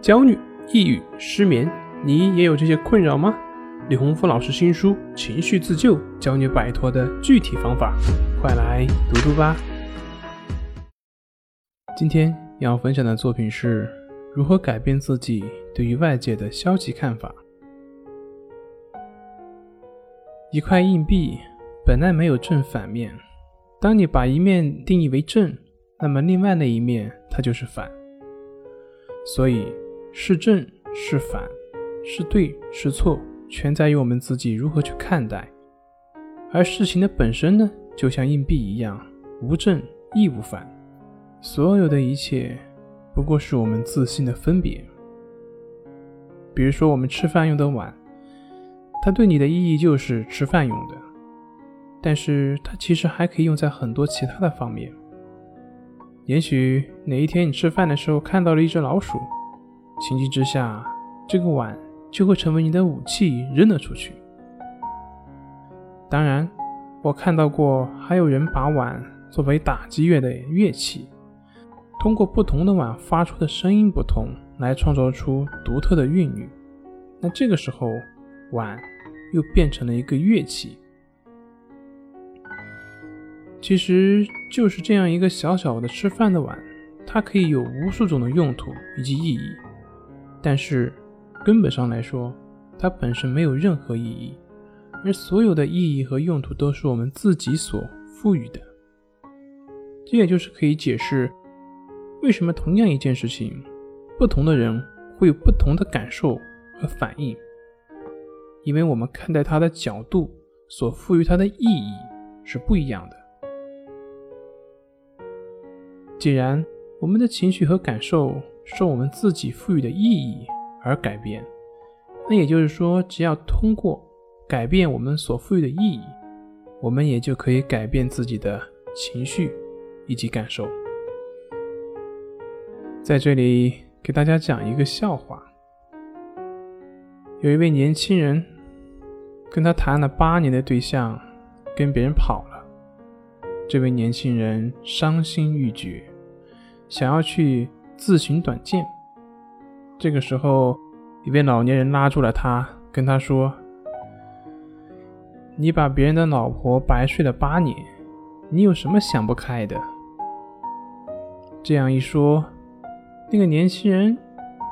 焦虑、抑郁、失眠，你也有这些困扰吗？李洪福老师新书《情绪自救》教你摆脱的具体方法，快来读读吧。今天要分享的作品是如何改变自己对于外界的消极看法。一块硬币本来没有正反面，当你把一面定义为正，那么另外那一面它就是反。所以。是正是反，是对是错，全在于我们自己如何去看待。而事情的本身呢，就像硬币一样，无正亦无反。所有的一切，不过是我们自信的分别。比如说，我们吃饭用的碗，它对你的意义就是吃饭用的，但是它其实还可以用在很多其他的方面。也许哪一天你吃饭的时候看到了一只老鼠。情急之下，这个碗就会成为你的武器，扔了出去。当然，我看到过还有人把碗作为打击乐的乐器，通过不同的碗发出的声音不同，来创造出独特的韵律。那这个时候，碗又变成了一个乐器。其实就是这样一个小小的吃饭的碗，它可以有无数种的用途以及意义。但是，根本上来说，它本身没有任何意义，而所有的意义和用途都是我们自己所赋予的。这也就是可以解释，为什么同样一件事情，不同的人会有不同的感受和反应，因为我们看待它的角度所赋予它的意义是不一样的。既然我们的情绪和感受，受我们自己赋予的意义而改变，那也就是说，只要通过改变我们所赋予的意义，我们也就可以改变自己的情绪以及感受。在这里给大家讲一个笑话：有一位年轻人跟他谈了八年的对象跟别人跑了，这位年轻人伤心欲绝，想要去。自寻短见。这个时候，一位老年人拉住了他，跟他说：“你把别人的老婆白睡了八年，你有什么想不开的？”这样一说，那个年轻人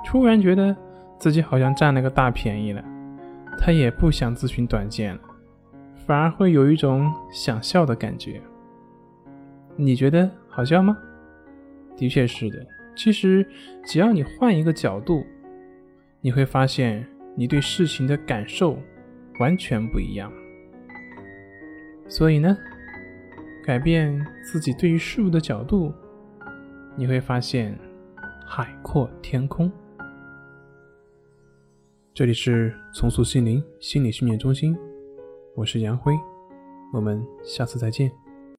突然觉得自己好像占了个大便宜了，他也不想自寻短见了，反而会有一种想笑的感觉。你觉得好笑吗？的确是的。其实，只要你换一个角度，你会发现你对事情的感受完全不一样。所以呢，改变自己对于事物的角度，你会发现海阔天空。这里是重塑心灵心理训练中心，我是杨辉，我们下次再见。